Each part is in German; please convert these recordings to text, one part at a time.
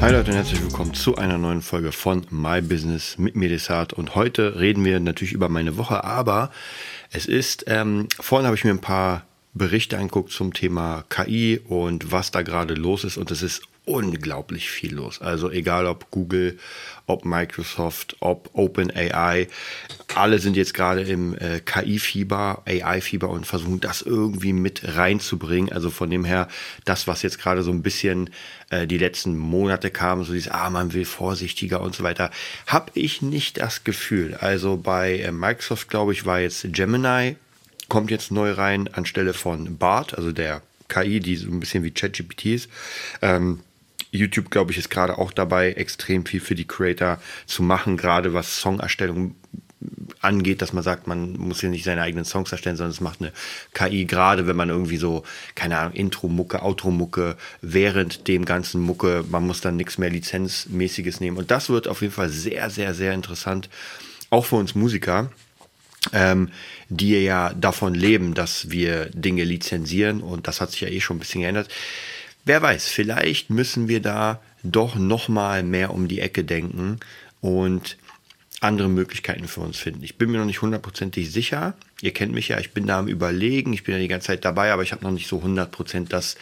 Hi Leute und herzlich willkommen zu einer neuen Folge von My Business mit mir Desart. Und heute reden wir natürlich über meine Woche, aber es ist, ähm, vorhin habe ich mir ein paar Berichte angeguckt zum Thema KI und was da gerade los ist und es ist unglaublich viel los. Also egal ob Google, ob Microsoft, ob OpenAI, alle sind jetzt gerade im äh, KI-Fieber, AI-Fieber und versuchen das irgendwie mit reinzubringen. Also von dem her, das, was jetzt gerade so ein bisschen äh, die letzten Monate kam, so dieses, ah, man will vorsichtiger und so weiter, habe ich nicht das Gefühl. Also bei äh, Microsoft, glaube ich, war jetzt Gemini, kommt jetzt neu rein anstelle von BART, also der KI, die so ein bisschen wie ChatGPT ist. Ähm, YouTube, glaube ich, ist gerade auch dabei, extrem viel für die Creator zu machen, gerade was Songerstellung angeht, dass man sagt, man muss hier nicht seine eigenen Songs erstellen, sondern es macht eine KI, gerade wenn man irgendwie so, keine Ahnung, Intro-Mucke, Outro-Mucke, während dem ganzen Mucke, man muss dann nichts mehr Lizenzmäßiges nehmen. Und das wird auf jeden Fall sehr, sehr, sehr interessant, auch für uns Musiker. Ähm, die ja davon leben, dass wir Dinge lizenzieren und das hat sich ja eh schon ein bisschen geändert. Wer weiß, vielleicht müssen wir da doch noch mal mehr um die Ecke denken und andere Möglichkeiten für uns finden. Ich bin mir noch nicht hundertprozentig sicher. Ihr kennt mich ja, ich bin da am Überlegen, ich bin ja die ganze Zeit dabei, aber ich habe noch nicht so hundertprozentig das,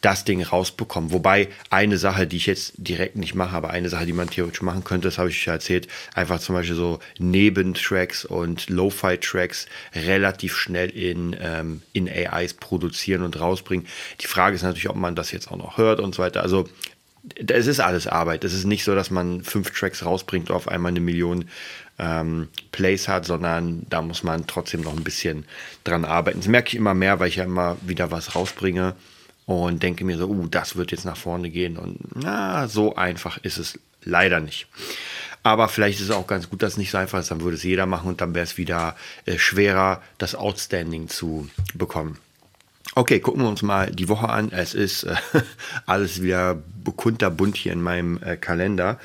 das Ding rausbekommen. Wobei eine Sache, die ich jetzt direkt nicht mache, aber eine Sache, die man theoretisch machen könnte, das habe ich ja erzählt, einfach zum Beispiel so Nebentracks und Lo-Fi-Tracks relativ schnell in, ähm, in AIs produzieren und rausbringen. Die Frage ist natürlich, ob man das jetzt auch noch hört und so weiter. Also es ist alles Arbeit. Es ist nicht so, dass man fünf Tracks rausbringt und auf einmal eine Million ähm, Plays hat, sondern da muss man trotzdem noch ein bisschen dran arbeiten. Das merke ich immer mehr, weil ich ja immer wieder was rausbringe und denke mir so, uh, das wird jetzt nach vorne gehen. Und na, so einfach ist es leider nicht. Aber vielleicht ist es auch ganz gut, dass es nicht so einfach ist. Dann würde es jeder machen und dann wäre es wieder äh, schwerer, das Outstanding zu bekommen. Okay, gucken wir uns mal die Woche an. Es ist äh, alles wieder kunterbunt hier in meinem äh, Kalender.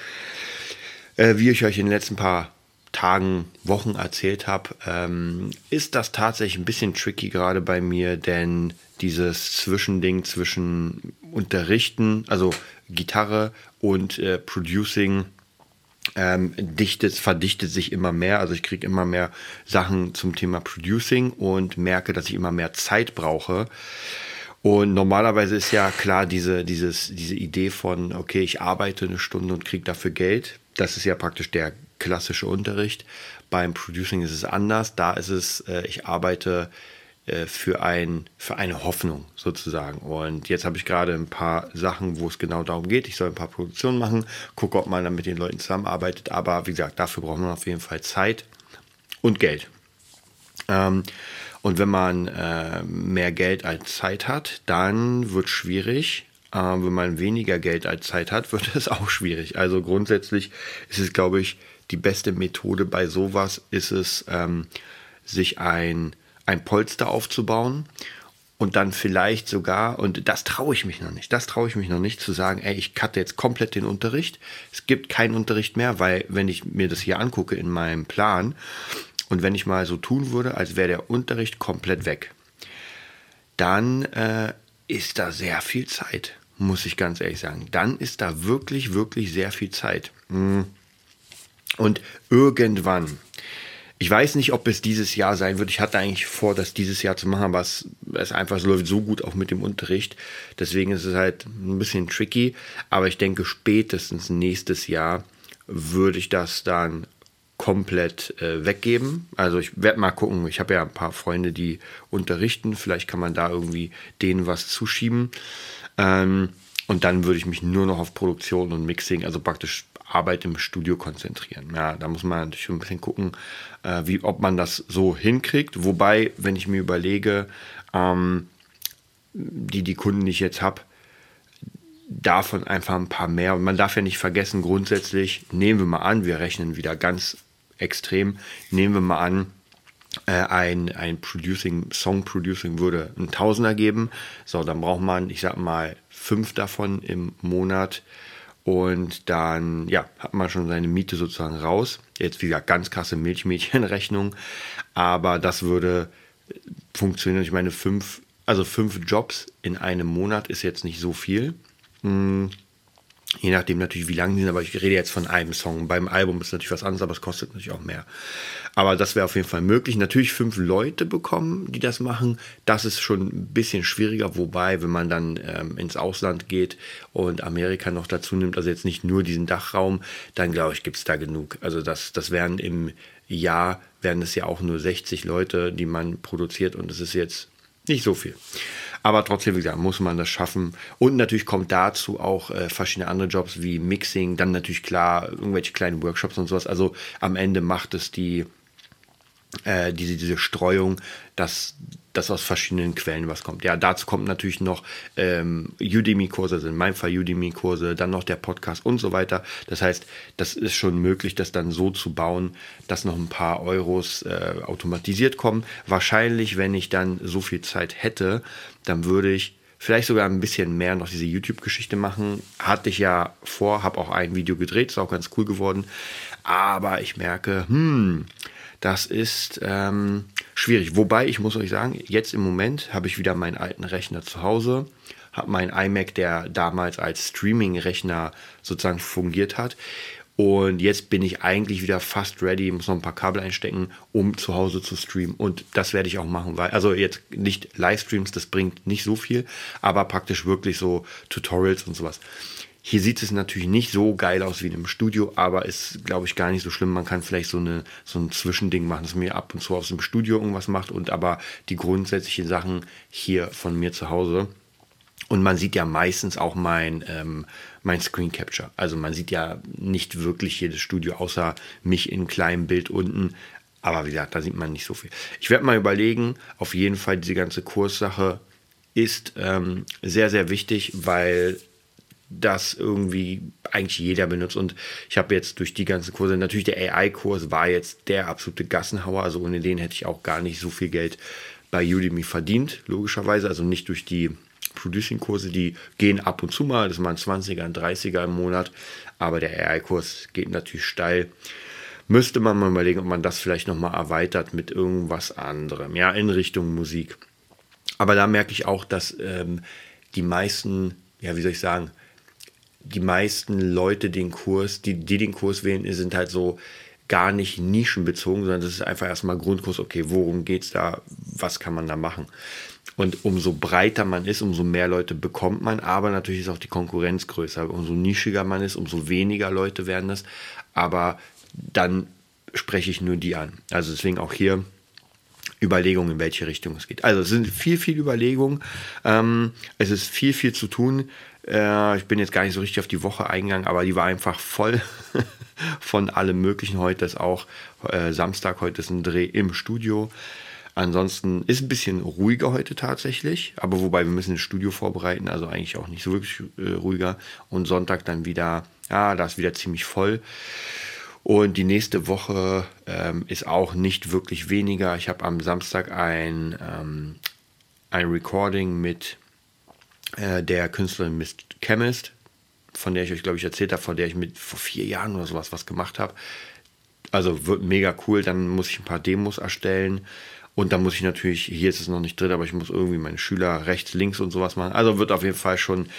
Äh, wie ich euch in den letzten paar Tagen, Wochen erzählt habe, ähm, ist das tatsächlich ein bisschen tricky gerade bei mir, denn dieses Zwischending zwischen Unterrichten, also Gitarre und äh, Producing, ähm, dichtet, verdichtet sich immer mehr. Also ich kriege immer mehr Sachen zum Thema Producing und merke, dass ich immer mehr Zeit brauche. Und normalerweise ist ja klar diese, dieses, diese Idee von, okay, ich arbeite eine Stunde und kriege dafür Geld. Das ist ja praktisch der klassische Unterricht. Beim Producing ist es anders. Da ist es, äh, ich arbeite äh, für, ein, für eine Hoffnung sozusagen. Und jetzt habe ich gerade ein paar Sachen, wo es genau darum geht. Ich soll ein paar Produktionen machen, gucke, ob man dann mit den Leuten zusammenarbeitet. Aber wie gesagt, dafür braucht man auf jeden Fall Zeit und Geld. Ähm, und wenn man äh, mehr Geld als Zeit hat, dann wird es schwierig. Äh, wenn man weniger Geld als Zeit hat, wird es auch schwierig. Also grundsätzlich ist es, glaube ich, die beste Methode bei sowas ist es, ähm, sich ein ein Polster aufzubauen und dann vielleicht sogar, und das traue ich mich noch nicht, das traue ich mich noch nicht zu sagen, ey, ich cutte jetzt komplett den Unterricht. Es gibt keinen Unterricht mehr, weil wenn ich mir das hier angucke in meinem Plan und wenn ich mal so tun würde, als wäre der Unterricht komplett weg, dann äh, ist da sehr viel Zeit, muss ich ganz ehrlich sagen. Dann ist da wirklich, wirklich sehr viel Zeit. Hm. Und irgendwann, ich weiß nicht, ob es dieses Jahr sein wird. Ich hatte eigentlich vor, das dieses Jahr zu machen, aber es, es einfach so läuft so gut auch mit dem Unterricht. Deswegen ist es halt ein bisschen tricky. Aber ich denke, spätestens nächstes Jahr würde ich das dann komplett äh, weggeben. Also ich werde mal gucken. Ich habe ja ein paar Freunde, die unterrichten. Vielleicht kann man da irgendwie denen was zuschieben. Ähm, und dann würde ich mich nur noch auf Produktion und Mixing, also praktisch Arbeit im Studio konzentrieren. Ja, da muss man natürlich ein bisschen gucken, äh, wie, ob man das so hinkriegt. Wobei, wenn ich mir überlege, ähm, die, die Kunden, die ich jetzt habe, davon einfach ein paar mehr. Und man darf ja nicht vergessen, grundsätzlich nehmen wir mal an, wir rechnen wieder ganz extrem, nehmen wir mal an, äh, ein, ein Producing, Song Producing würde ein Tausender geben. So, dann braucht man, ich sag mal, fünf davon im Monat. Und dann, ja, hat man schon seine Miete sozusagen raus. Jetzt, wie gesagt, ganz krasse Milchmädchenrechnung. Aber das würde funktionieren. Ich meine, fünf, also fünf Jobs in einem Monat ist jetzt nicht so viel. Hm Je nachdem natürlich, wie lang die sind, aber ich rede jetzt von einem Song. Beim Album ist natürlich was anderes, aber es kostet natürlich auch mehr. Aber das wäre auf jeden Fall möglich. Natürlich fünf Leute bekommen, die das machen. Das ist schon ein bisschen schwieriger, wobei, wenn man dann ähm, ins Ausland geht und Amerika noch dazu nimmt, also jetzt nicht nur diesen Dachraum, dann glaube ich, gibt es da genug. Also das, das wären im Jahr, wären es ja auch nur 60 Leute, die man produziert und das ist jetzt nicht so viel. Aber trotzdem, wie gesagt, muss man das schaffen. Und natürlich kommt dazu auch äh, verschiedene andere Jobs wie Mixing, dann natürlich klar irgendwelche kleinen Workshops und sowas. Also am Ende macht es die, äh, diese, diese Streuung, dass dass aus verschiedenen Quellen was kommt. Ja, dazu kommt natürlich noch ähm, Udemy-Kurse, also in meinem Fall Udemy-Kurse, dann noch der Podcast und so weiter. Das heißt, das ist schon möglich, das dann so zu bauen, dass noch ein paar Euros äh, automatisiert kommen. Wahrscheinlich, wenn ich dann so viel Zeit hätte, dann würde ich vielleicht sogar ein bisschen mehr noch diese YouTube-Geschichte machen. Hatte ich ja vor, habe auch ein Video gedreht, ist auch ganz cool geworden. Aber ich merke, hm, das ist ähm, schwierig. Wobei, ich muss euch sagen, jetzt im Moment habe ich wieder meinen alten Rechner zu Hause, habe meinen iMac, der damals als Streaming-Rechner sozusagen fungiert hat. Und jetzt bin ich eigentlich wieder fast ready, muss noch ein paar Kabel einstecken, um zu Hause zu streamen. Und das werde ich auch machen, weil, also jetzt nicht Livestreams, das bringt nicht so viel, aber praktisch wirklich so Tutorials und sowas. Hier sieht es natürlich nicht so geil aus wie in einem Studio, aber ist, glaube ich, gar nicht so schlimm. Man kann vielleicht so, eine, so ein Zwischending machen, dass man mir ab und zu aus dem Studio irgendwas macht und aber die grundsätzlichen Sachen hier von mir zu Hause. Und man sieht ja meistens auch mein, ähm, mein Screen Capture. Also man sieht ja nicht wirklich jedes Studio, außer mich in kleinem Bild unten. Aber wie gesagt, da sieht man nicht so viel. Ich werde mal überlegen, auf jeden Fall diese ganze Kurssache ist ähm, sehr, sehr wichtig, weil das irgendwie eigentlich jeder benutzt. Und ich habe jetzt durch die ganzen Kurse, natürlich der AI-Kurs war jetzt der absolute Gassenhauer. Also ohne den hätte ich auch gar nicht so viel Geld bei Udemy verdient, logischerweise. Also nicht durch die Producing-Kurse, die gehen ab und zu mal, das waren 20er, und 30er im Monat. Aber der AI-Kurs geht natürlich steil. Müsste man mal überlegen, ob man das vielleicht nochmal erweitert mit irgendwas anderem, ja, in Richtung Musik. Aber da merke ich auch, dass ähm, die meisten, ja, wie soll ich sagen, die meisten Leute den Kurs, die, die den Kurs wählen, sind halt so gar nicht nischenbezogen, sondern das ist einfach erstmal Grundkurs, okay, worum geht es da, was kann man da machen? Und umso breiter man ist, umso mehr Leute bekommt man, aber natürlich ist auch die Konkurrenz größer. Umso nischiger man ist, umso weniger Leute werden es. Aber dann spreche ich nur die an. Also deswegen auch hier Überlegungen, in welche Richtung es geht. Also es sind viel, viel Überlegungen. Ähm, es ist viel, viel zu tun. Äh, ich bin jetzt gar nicht so richtig auf die Woche eingegangen, aber die war einfach voll von allem Möglichen. Heute ist auch äh, Samstag, heute ist ein Dreh im Studio. Ansonsten ist ein bisschen ruhiger heute tatsächlich, aber wobei wir müssen das Studio vorbereiten, also eigentlich auch nicht so wirklich äh, ruhiger. Und Sonntag dann wieder, ja, da ist wieder ziemlich voll. Und die nächste Woche ähm, ist auch nicht wirklich weniger. Ich habe am Samstag ein, ähm, ein Recording mit äh, der Künstlerin Miss Chemist, von der ich euch, glaube ich, erzählt habe, von der ich mit vor vier Jahren oder sowas was gemacht habe. Also wird mega cool. Dann muss ich ein paar Demos erstellen. Und dann muss ich natürlich, hier ist es noch nicht drin, aber ich muss irgendwie meine Schüler rechts, links und sowas machen. Also wird auf jeden Fall schon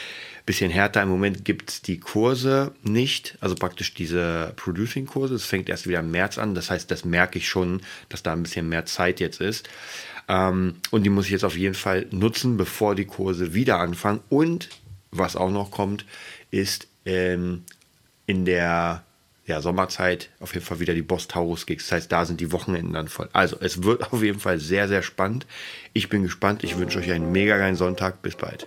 bisschen härter. Im Moment gibt es die Kurse nicht, also praktisch diese Producing-Kurse. Es fängt erst wieder im März an. Das heißt, das merke ich schon, dass da ein bisschen mehr Zeit jetzt ist. Ähm, und die muss ich jetzt auf jeden Fall nutzen, bevor die Kurse wieder anfangen. Und was auch noch kommt, ist ähm, in der ja, Sommerzeit auf jeden Fall wieder die Boss Taurus Gigs. Das heißt, da sind die Wochenenden dann voll. Also, es wird auf jeden Fall sehr, sehr spannend. Ich bin gespannt. Ich wünsche euch einen mega geilen Sonntag. Bis bald.